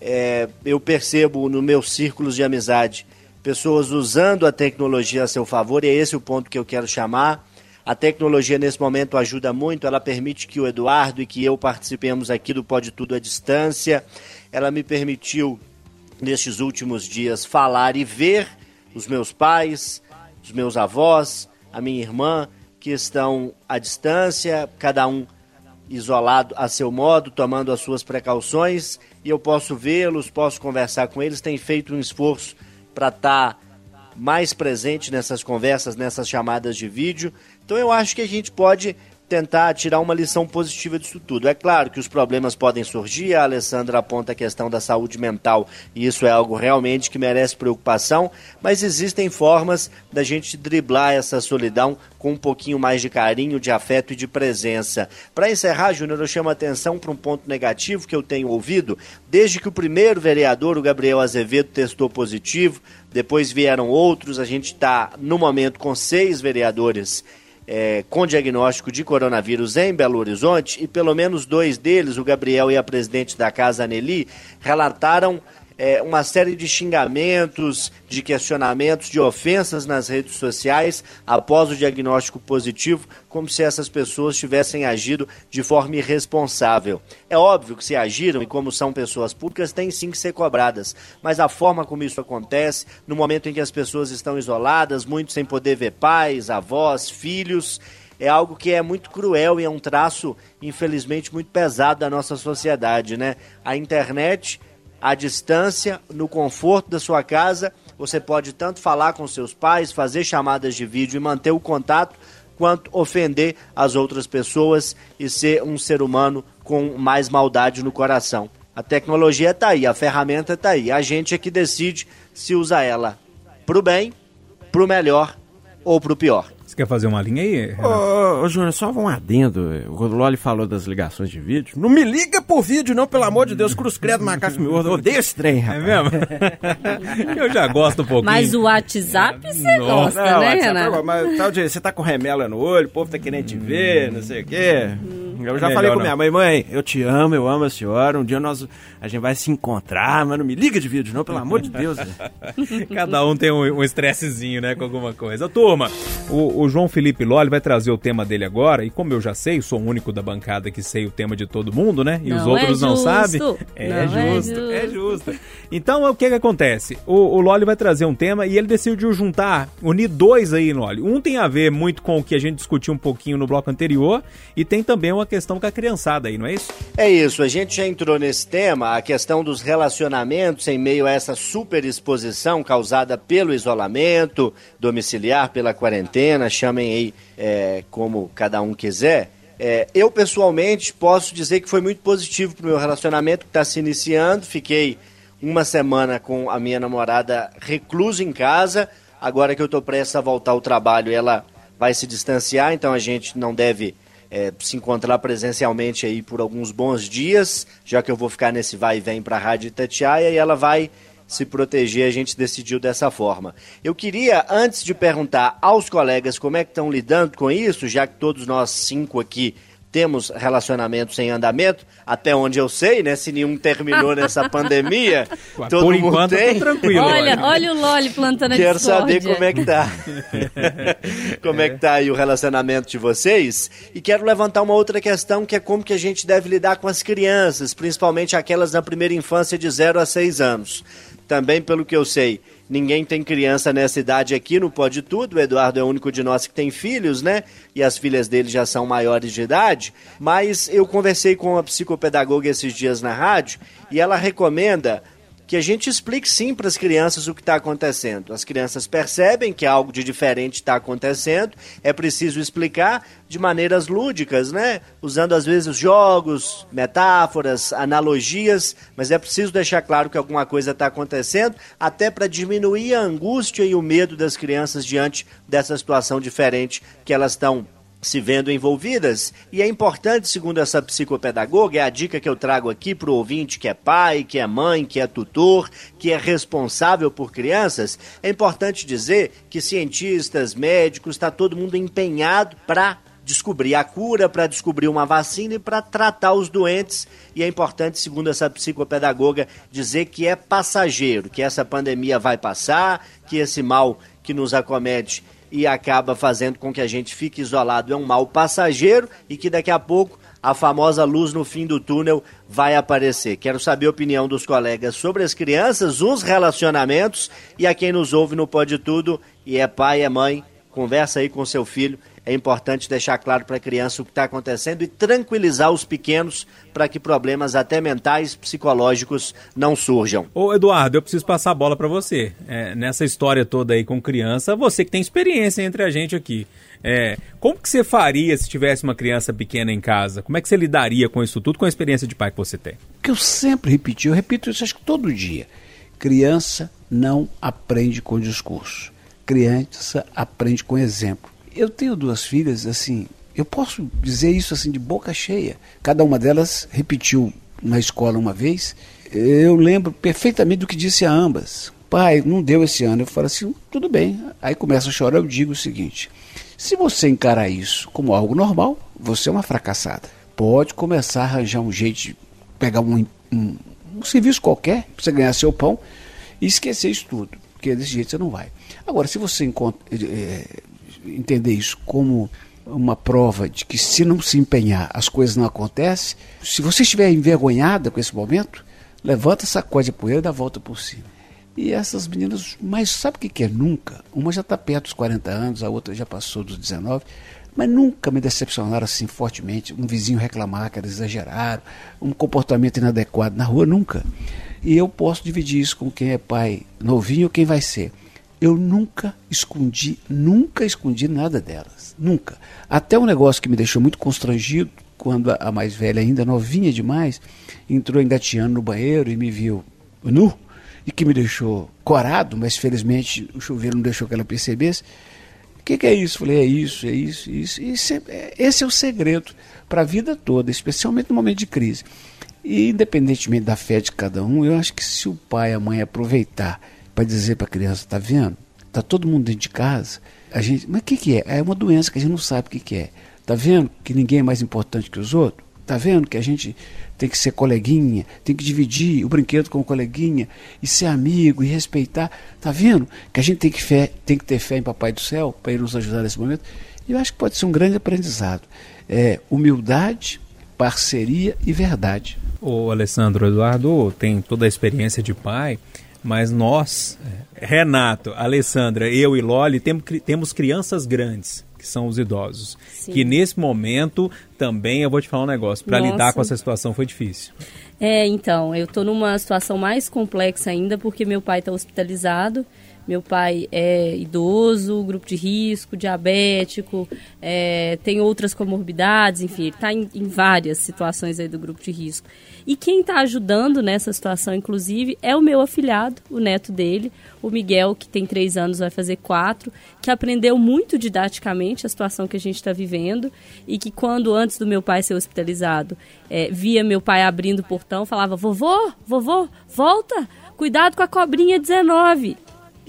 É, eu percebo no meus círculos de amizade pessoas usando a tecnologia a seu favor, e é esse o ponto que eu quero chamar. A tecnologia nesse momento ajuda muito, ela permite que o Eduardo e que eu participemos aqui do Pode Tudo à distância. Ela me permitiu, nestes últimos dias, falar e ver os meus pais, os meus avós, a minha irmã, que estão à distância, cada um isolado a seu modo, tomando as suas precauções, e eu posso vê-los, posso conversar com eles, tem feito um esforço para estar tá mais presente nessas conversas, nessas chamadas de vídeo. Então eu acho que a gente pode tentar tirar uma lição positiva disso tudo. É claro que os problemas podem surgir, a Alessandra aponta a questão da saúde mental, e isso é algo realmente que merece preocupação, mas existem formas da gente driblar essa solidão com um pouquinho mais de carinho, de afeto e de presença. Para encerrar, Júnior, eu chamo a atenção para um ponto negativo que eu tenho ouvido, desde que o primeiro vereador, o Gabriel Azevedo, testou positivo, depois vieram outros, a gente está no momento com seis vereadores é, com diagnóstico de coronavírus em Belo Horizonte e pelo menos dois deles, o Gabriel e a presidente da casa, Aneli, relataram é, uma série de xingamentos, de questionamentos, de ofensas nas redes sociais após o diagnóstico positivo, como se essas pessoas tivessem agido de forma irresponsável. É óbvio que se agiram e como são pessoas públicas, têm sim que ser cobradas, mas a forma como isso acontece, no momento em que as pessoas estão isoladas, muitos sem poder ver pais, avós, filhos, é algo que é muito cruel e é um traço, infelizmente, muito pesado da nossa sociedade, né? A internet à distância, no conforto da sua casa. Você pode tanto falar com seus pais, fazer chamadas de vídeo e manter o contato, quanto ofender as outras pessoas e ser um ser humano com mais maldade no coração. A tecnologia está aí, a ferramenta está aí. A gente é que decide se usa ela pro bem, pro melhor ou pro pior. Você quer fazer uma linha aí? Ô, ô, Júnior, só um adendo. O Loli falou das ligações de vídeo. Não me liga por vídeo, não, pelo amor de Deus. Cruz credo, macaco me. Odeio esse trem, É rapaz. mesmo? Eu já gosto um pouquinho. Mas o WhatsApp você Nossa, gosta, Não, né, WhatsApp, Renato? mas tal de, você tá com remela no olho, o povo tá querendo te ver, não sei o quê. Eu já Melhor falei com não. minha mãe, mãe, eu te amo, eu amo a senhora. Um dia nós, a gente vai se encontrar, mas não me liga de vídeo, não, pelo amor de Deus. Cada um tem um um estressezinho, né, com alguma coisa. Turma, o, o João Felipe Lolli vai trazer o tema dele agora, e como eu já sei, sou o único da bancada que sei o tema de todo mundo, né? E os Não outros é não sabem. Não é justo, é justo. Então, o que que acontece? O, o Lolli vai trazer um tema e ele decidiu juntar, unir dois aí, Lolli. Um tem a ver muito com o que a gente discutiu um pouquinho no bloco anterior, e tem também uma questão com a criançada aí, não é isso? É isso, a gente já entrou nesse tema, a questão dos relacionamentos em meio a essa superexposição causada pelo isolamento domiciliar, pela quarentena, chamem aí é, como cada um quiser. É, eu, pessoalmente, posso dizer que foi muito positivo para o meu relacionamento que está se iniciando. Fiquei uma semana com a minha namorada reclusa em casa. Agora que eu estou prestes a voltar ao trabalho, ela vai se distanciar, então a gente não deve é, se encontrar presencialmente aí por alguns bons dias, já que eu vou ficar nesse vai e vem para a Rádio Itatiaia e ela vai se proteger, a gente decidiu dessa forma. Eu queria, antes de perguntar aos colegas como é que estão lidando com isso, já que todos nós cinco aqui temos relacionamentos em andamento, até onde eu sei, né? Se nenhum terminou nessa pandemia, todo Por mundo enquanto, tem. tá tranquilo. Olha, olha o Loli plantando a Quero discórdia. saber como é que tá. como é que tá aí o relacionamento de vocês. E quero levantar uma outra questão, que é como que a gente deve lidar com as crianças, principalmente aquelas na primeira infância de 0 a 6 anos. Também, pelo que eu sei, ninguém tem criança nessa idade aqui no Pode Tudo. O Eduardo é o único de nós que tem filhos, né? E as filhas dele já são maiores de idade. Mas eu conversei com uma psicopedagoga esses dias na rádio e ela recomenda que a gente explique sim para as crianças o que está acontecendo. As crianças percebem que algo de diferente está acontecendo, é preciso explicar de maneiras lúdicas, né? Usando às vezes jogos, metáforas, analogias, mas é preciso deixar claro que alguma coisa está acontecendo, até para diminuir a angústia e o medo das crianças diante dessa situação diferente que elas estão se vendo envolvidas. E é importante, segundo essa psicopedagoga, é a dica que eu trago aqui para o ouvinte que é pai, que é mãe, que é tutor, que é responsável por crianças, é importante dizer que cientistas, médicos, está todo mundo empenhado para descobrir a cura, para descobrir uma vacina e para tratar os doentes. E é importante, segundo essa psicopedagoga, dizer que é passageiro, que essa pandemia vai passar, que esse mal que nos acomete e acaba fazendo com que a gente fique isolado é um mal passageiro e que daqui a pouco a famosa luz no fim do túnel vai aparecer. Quero saber a opinião dos colegas sobre as crianças, os relacionamentos e a quem nos ouve no Pode Tudo e é pai, é mãe, conversa aí com seu filho. É importante deixar claro para a criança o que está acontecendo e tranquilizar os pequenos para que problemas até mentais, psicológicos não surjam. Ô, Eduardo, eu preciso passar a bola pra você. É, nessa história toda aí com criança, você que tem experiência entre a gente aqui. É, como que você faria se tivesse uma criança pequena em casa? Como é que você lidaria com isso tudo, com a experiência de pai que você tem? que eu sempre repeti, eu repito isso acho que todo dia. Criança não aprende com discurso. Criança aprende com exemplo. Eu tenho duas filhas, assim, eu posso dizer isso assim de boca cheia. Cada uma delas repetiu na escola uma vez. Eu lembro perfeitamente do que disse a ambas. Pai, não deu esse ano. Eu falo assim, tudo bem. Aí começa a chorar, eu digo o seguinte: se você encarar isso como algo normal, você é uma fracassada. Pode começar a arranjar um jeito de pegar um, um, um serviço qualquer para você ganhar seu pão e esquecer isso tudo, porque desse jeito você não vai. Agora, se você encontra, é, entender isso como uma prova de que se não se empenhar as coisas não acontecem, se você estiver envergonhada com esse momento, levanta, sacode a poeira e dá a volta por cima. E essas meninas, mas sabe o que, que é nunca? Uma já está perto dos 40 anos, a outra já passou dos 19, mas nunca me decepcionaram assim fortemente. Um vizinho reclamar que era exagerado, um comportamento inadequado na rua, nunca. E eu posso dividir isso com quem é pai novinho ou quem vai ser. Eu nunca escondi, nunca escondi nada delas. Nunca. Até um negócio que me deixou muito constrangido, quando a mais velha, ainda novinha demais, entrou engateando no banheiro e me viu nu, e que me deixou corado, mas felizmente o chuveiro não deixou que ela percebesse. O que, que, é isso? Falei, é isso, é isso, isso. isso é, esse é o segredo para a vida toda, especialmente no momento de crise. E independentemente da fé de cada um, eu acho que se o pai e a mãe aproveitar para dizer para a criança, tá vendo? Tá todo mundo dentro de casa. A gente, mas o que, que é? É uma doença que a gente não sabe o que, que é. Tá vendo que ninguém é mais importante que os outros? Tá vendo que a gente tem que ser coleguinha, tem que dividir o brinquedo com o coleguinha e ser amigo e respeitar. Tá vendo que a gente tem que, fé, tem que ter fé em Papai do Céu para ele nos ajudar nesse momento? E eu acho que pode ser um grande aprendizado. É, humildade, parceria e verdade. O Alessandro Eduardo tem toda a experiência de pai, mas nós, Renato, Alessandra, eu e Loli, temos crianças grandes que são os idosos. Sim. Que nesse momento também eu vou te falar um negócio, para lidar com essa situação foi difícil. É, então, eu estou numa situação mais complexa ainda porque meu pai está hospitalizado meu pai é idoso, grupo de risco, diabético, é, tem outras comorbidades, enfim, ele está em, em, várias situações aí do grupo de risco. E quem está ajudando nessa situação, inclusive, é o meu afilhado, o neto dele, o Miguel, que tem três anos, vai fazer quatro, que aprendeu muito didaticamente a situação que a gente está vivendo e que quando, antes do meu pai ser hospitalizado, é, via meu pai abrindo o portão, falava, vovô, vovô, volta, cuidado com a cobrinha 19.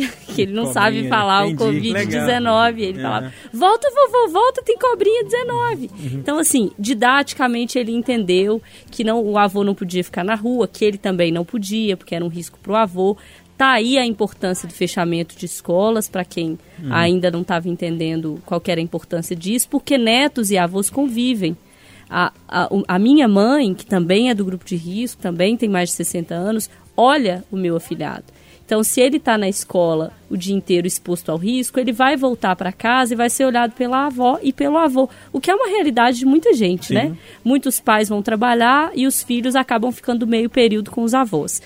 que ele não cobrinha, sabe falar entendi, o Covid-19. Ele é. falava, volta, vovô, volta, tem cobrinha 19. Uhum. Então, assim, didaticamente ele entendeu que não, o avô não podia ficar na rua, que ele também não podia, porque era um risco para o avô. Tá aí a importância do fechamento de escolas, para quem uhum. ainda não estava entendendo qual era a importância disso, porque netos e avós convivem. A, a, a, minha mãe, que também é do grupo de risco, também tem mais de 60 anos, olha o meu afilhado. Então, se ele está na escola o dia inteiro exposto ao risco, ele vai voltar para casa e vai ser olhado pela avó e pelo avô, o que é uma realidade de muita gente, né? Sim. né? Muitos pais vão trabalhar e os filhos acabam ficando meio período com os avós.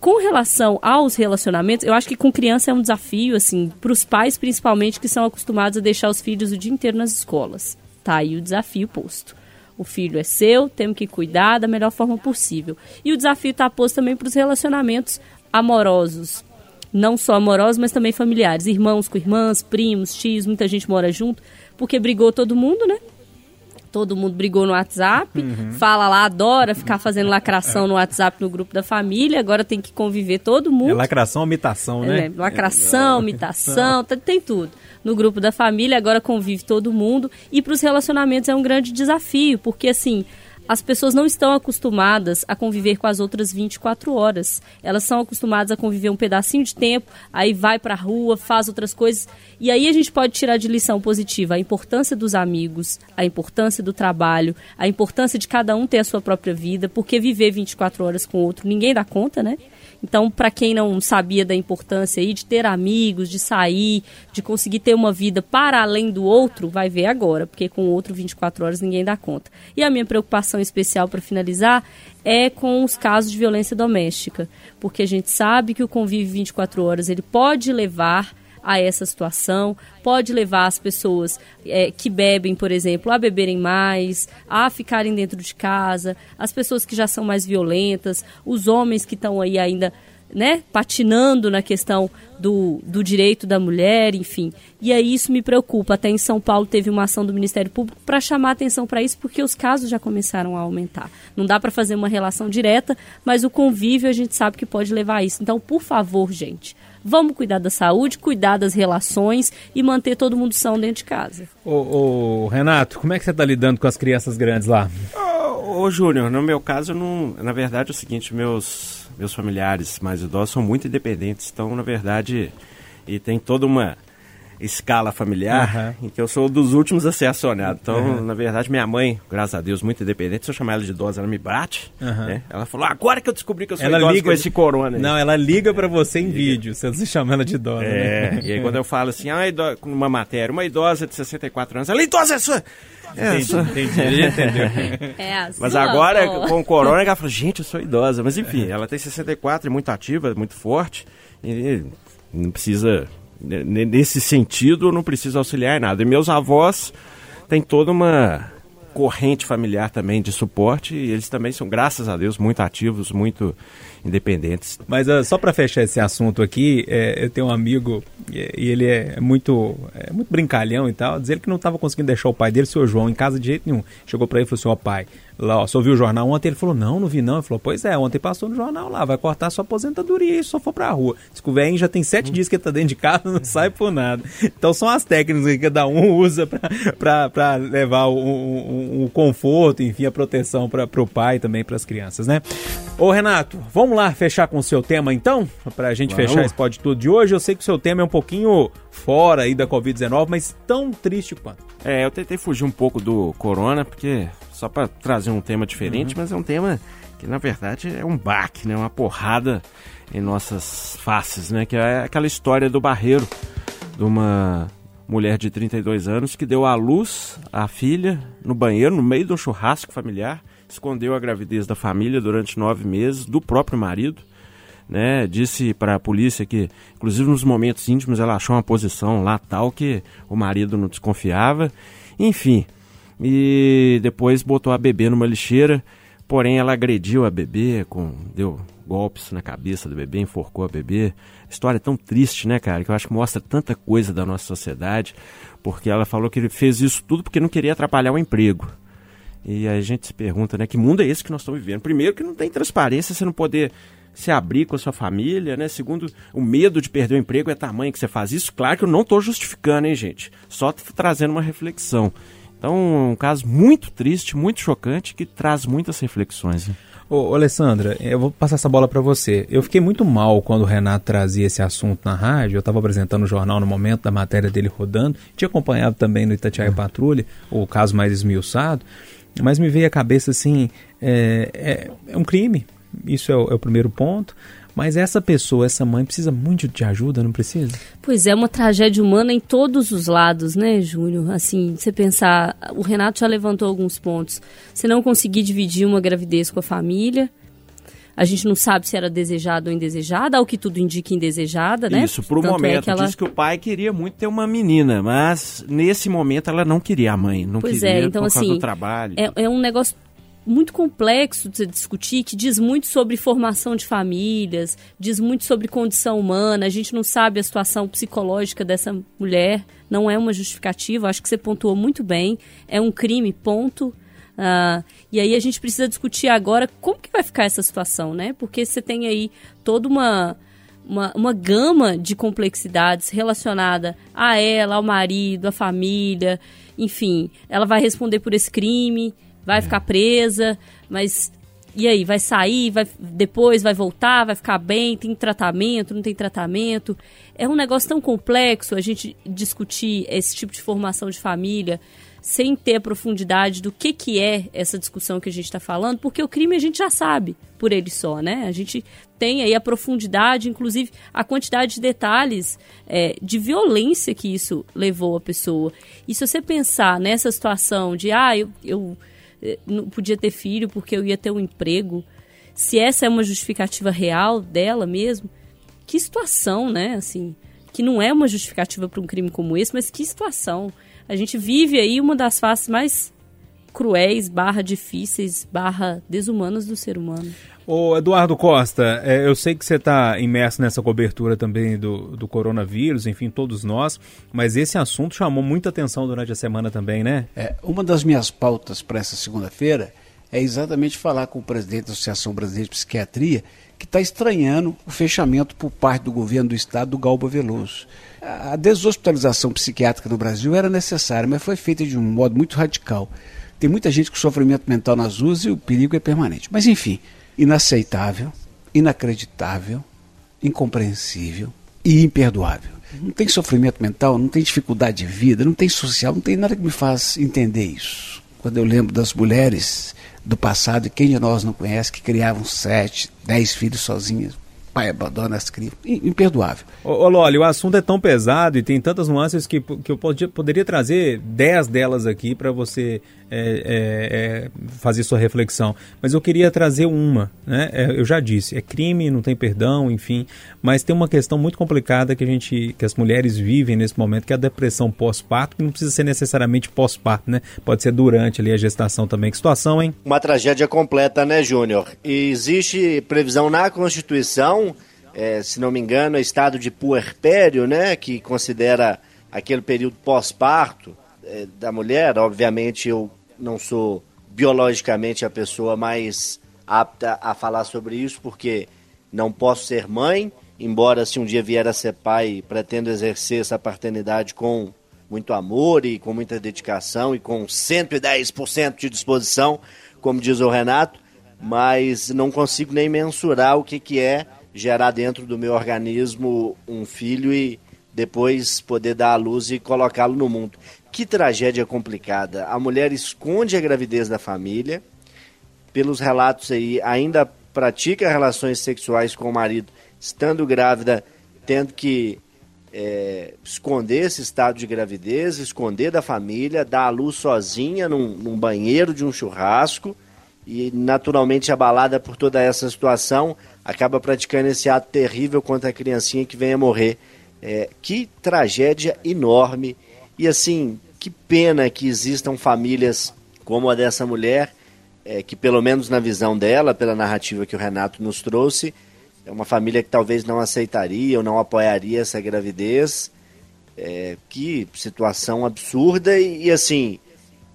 Com relação aos relacionamentos, eu acho que com criança é um desafio, assim, para os pais principalmente que são acostumados a deixar os filhos o dia inteiro nas escolas. Tá aí o desafio posto. O filho é seu, temos que cuidar da melhor forma possível. E o desafio está posto também para os relacionamentos amorosos, não só amorosos, mas também familiares, irmãos com irmãs, primos, tios, muita gente mora junto, porque brigou todo mundo, né? Todo mundo brigou no WhatsApp, uhum. fala lá, adora ficar fazendo lacração no WhatsApp no grupo da família, agora tem que conviver todo mundo. É lacração, imitação, né? É, lacração, é. imitação, tem tudo. No grupo da família, agora convive todo mundo. E para os relacionamentos é um grande desafio, porque assim, as pessoas não estão acostumadas a conviver com as outras 24 horas. Elas são acostumadas a conviver um pedacinho de tempo, aí vai para a rua, faz outras coisas. E aí a gente pode tirar de lição positiva a importância dos amigos, a importância do trabalho, a importância de cada um ter a sua própria vida, porque viver 24 horas com o outro ninguém dá conta, né? Então, para quem não sabia da importância aí de ter amigos, de sair, de conseguir ter uma vida para além do outro, vai ver agora, porque com o outro 24 horas ninguém dá conta. E a minha preocupação especial para finalizar é com os casos de violência doméstica, porque a gente sabe que o convívio 24 horas ele pode levar a essa situação, pode levar as pessoas é, que bebem, por exemplo, a beberem mais, a ficarem dentro de casa, as pessoas que já são mais violentas, os homens que estão aí ainda né, patinando na questão do, do direito da mulher, enfim. E aí isso me preocupa. Até em São Paulo teve uma ação do Ministério Público para chamar atenção para isso, porque os casos já começaram a aumentar. Não dá para fazer uma relação direta, mas o convívio a gente sabe que pode levar a isso. Então, por favor, gente, Vamos cuidar da saúde, cuidar das relações e manter todo mundo são dentro de casa. Ô, ô Renato, como é que você está lidando com as crianças grandes lá? Ô, ô Júnior, no meu caso, não, na verdade é o seguinte, meus, meus familiares mais idosos são muito independentes, então, na verdade, e tem toda uma escala familiar, em que eu sou dos últimos a ser acionado. Então, na verdade, minha mãe, graças a Deus, muito independente, se eu chamar ela de idosa, ela me bate. né? Ela falou, agora que eu descobri que eu sou Ela idosa liga- com esse corona. aí." Não, ela liga pra você em vídeo, você não chama ela de idosa. É, né? e aí quando eu falo assim, ah, ido- numa matéria, uma idosa de 64 anos, ela, idosa é sua... É, Entendi, sua- entendi, entendeu. É Mas sua agora, avó. com o corona, ela falou, gente, eu sou idosa. Mas enfim, ela tem 64, é muito ativa, muito forte. E não precisa, nesse sentido, eu não preciso auxiliar em nada. E meus avós têm toda uma corrente familiar também de suporte. E eles também são, graças a Deus, muito ativos, muito independentes. Mas ah, só pra fechar esse assunto aqui, é, eu tenho um amigo e, e ele é muito, é muito brincalhão e tal. Diz ele que não tava conseguindo deixar o pai dele, o seu João, em casa de jeito nenhum. Chegou pra ele e falou assim: Ó, pai, lá, ó, você ouviu o jornal ontem? Ele falou: Não, não vi não. Ele falou: Pois é, ontem passou no jornal lá, vai cortar sua aposentadoria e só for pra rua. Que o velhinho já tem sete dias que ele tá dentro de casa, não sai por nada. Então são as técnicas que cada um usa pra levar o, o- o conforto, enfim, a proteção para pro pai também pras crianças, né? Ô Renato, vamos lá fechar com o seu tema então? Pra gente Vamos. fechar esse pode tudo de hoje. Eu sei que o seu tema é um pouquinho fora aí da Covid-19, mas tão triste quanto. É, eu tentei fugir um pouco do corona, porque só para trazer um tema diferente, mas é um tema que na verdade é um baque, né? Uma porrada em nossas faces, né? Que é aquela história do barreiro, de uma mulher de 32 anos que deu à luz a filha no banheiro, no meio de um churrasco familiar, escondeu a gravidez da família durante nove meses do próprio marido né, disse para a polícia que, inclusive nos momentos íntimos, ela achou uma posição lá tal que o marido não desconfiava. Enfim, e depois botou a bebê numa lixeira, porém ela agrediu a bebê, com, deu golpes na cabeça do bebê, enforcou a bebê. História tão triste, né, cara, que eu acho que mostra tanta coisa da nossa sociedade, porque ela falou que ele fez isso tudo porque não queria atrapalhar o emprego. E a gente se pergunta, né, que mundo é esse que nós estamos vivendo? Primeiro que não tem transparência, você não poder se abrir com a sua família, né? Segundo, o medo de perder o emprego é tamanho que você faz isso. Claro que eu não estou justificando, hein, gente? Só trazendo uma reflexão. Então, um caso muito triste, muito chocante, que traz muitas reflexões. né? Ô, Alessandra, eu vou passar essa bola pra você. Eu fiquei muito mal quando o Renato trazia esse assunto na rádio. Eu estava apresentando o jornal no momento da matéria dele rodando. Tinha acompanhado também no Itatiaia Patrulha, o caso mais esmiuçado. Mas me veio à cabeça assim: é, é- é um crime. Isso é o, é o primeiro ponto. Mas essa pessoa, essa mãe, precisa muito de ajuda, não precisa? Pois é, uma tragédia humana em todos os lados, né, Júnior? Assim, você pensar, o Renato já levantou alguns pontos. Você não conseguir dividir uma gravidez com a família. A gente não sabe se era desejada ou indesejada, ao que tudo indica indesejada, né? Isso, por um Tanto é momento. que ela- Diz que o pai queria muito ter uma menina, mas nesse momento ela não queria a mãe. Não Pois queria é, então por causa assim, do trabalho. é, é um negócio muito complexo de se discutir, que diz muito sobre formação de famílias, diz muito sobre condição humana, a gente não sabe a situação psicológica dessa mulher, não é uma justificativa, acho que você pontuou muito bem, é um crime, ponto. Ah, e aí a gente precisa discutir agora como que vai ficar essa situação, né? Porque você tem aí toda uma, uma, uma gama de complexidades relacionada a ela, ao marido, à família, enfim, ela vai responder por esse crime, vai ficar presa, mas e aí, vai sair, vai depois vai voltar, vai ficar bem, tem tratamento, não tem tratamento. É um negócio tão complexo a gente discutir esse tipo de formação de família sem ter a profundidade do que, que é essa discussão que a gente está falando, porque o crime a gente já sabe por ele só, né? A gente tem aí a profundidade, inclusive a quantidade de detalhes é, de violência que isso levou a pessoa. E se você pensar nessa situação de, ah, eu, eu eh, não podia ter filho porque eu ia ter um emprego, se essa é uma justificativa real dela mesmo, que situação, né? Assim, que não é uma justificativa para um crime como esse, mas que situação. A gente vive aí uma das faces mais cruéis, barra difíceis, barra desumanas do ser humano. Ô Eduardo Costa, é, eu sei que você está imerso nessa cobertura também do, do coronavírus, enfim, todos nós, mas esse assunto chamou muita atenção durante a semana também, né? É, uma das minhas pautas para essa segunda-feira é exatamente falar com o presidente da Associação Brasileira de Psiquiatria, que está estranhando o fechamento por parte do governo do estado do Galba Veloso. A deshospitalização psiquiátrica no Brasil era necessária, mas foi feita de um modo muito radical. Tem muita gente com sofrimento mental nas ruas e o perigo é permanente. Mas, enfim, inaceitável, inacreditável, incompreensível, e imperdoável. Não tem sofrimento mental, não tem dificuldade de vida, não tem social, não tem nada que me faz entender isso. Quando eu lembro das mulheres do passado, e quem de nós não conhece, que criavam sete, dez filhos sozinhas, pai abandona as crianças, imperdoável. Ô, ô Loli, o assunto é tão pesado e tem tantas nuances que, que eu podia, poderia trazer dez delas aqui para você é, é, é, fazer sua reflexão. Mas eu queria trazer uma, né? É, eu já disse, é crime, não tem perdão, enfim. Mas tem uma questão muito complicada que a gente, que as mulheres vivem nesse momento, que é a depressão pós-parto, que não precisa ser necessariamente pós-parto, né? Pode ser durante ali a gestação também. Que situação, hein? Uma tragédia completa, né, Júnior? E existe previsão na Constituição, é, se não me engano, é estado de puerpério, né? Que considera aquele período pós-parto é, da mulher. Obviamente, eu não sou biologicamente a pessoa mais apta a falar sobre isso, porque não posso ser mãe, embora se um dia vier a ser pai, pretendo exercer essa paternidade com muito amor e com muita dedicação e com 110% de disposição, como diz o Renato, mas não consigo nem mensurar o que, que é gerar dentro do meu organismo um filho e depois poder dar à luz e colocá-lo no mundo. Que tragédia complicada. A mulher esconde a gravidez da família, pelos relatos aí, ainda pratica relações sexuais com o marido, estando grávida, tendo que é, esconder esse estado de gravidez, esconder da família, dar à luz sozinha num, num banheiro de um churrasco e naturalmente abalada por toda essa situação, acaba praticando esse ato terrível contra a criancinha que vem a morrer. É, que tragédia enorme e assim, que pena que existam famílias como a dessa mulher, é, que pelo menos na visão dela, pela narrativa que o Renato nos trouxe, é uma família que talvez não aceitaria ou não apoiaria essa gravidez. É, que situação absurda e, e, assim,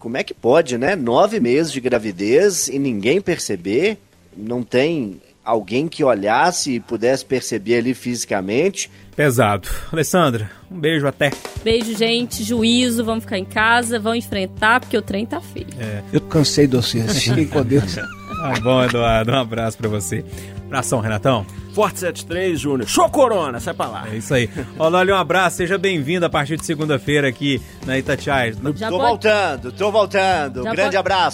como é que pode, né? Nove meses de gravidez e ninguém perceber, não tem alguém que olhasse e pudesse perceber ali fisicamente. Pesado. Alessandra, um beijo até. Beijo, gente. Juízo, vamos ficar em casa, vamos enfrentar, porque o trem tá feio. É. Eu cansei de vocês. Fiquem com Deus. Tá bom, Eduardo. Um abraço pra você. Abração, Renatão. Forte 73, Júnior. Show Corona, sai pra lá. É isso aí. Olha, um abraço, seja bem-vindo a partir de segunda-feira aqui na Itatiaia. Já tô pode... voltando, tô voltando. Já Grande pode... abraço.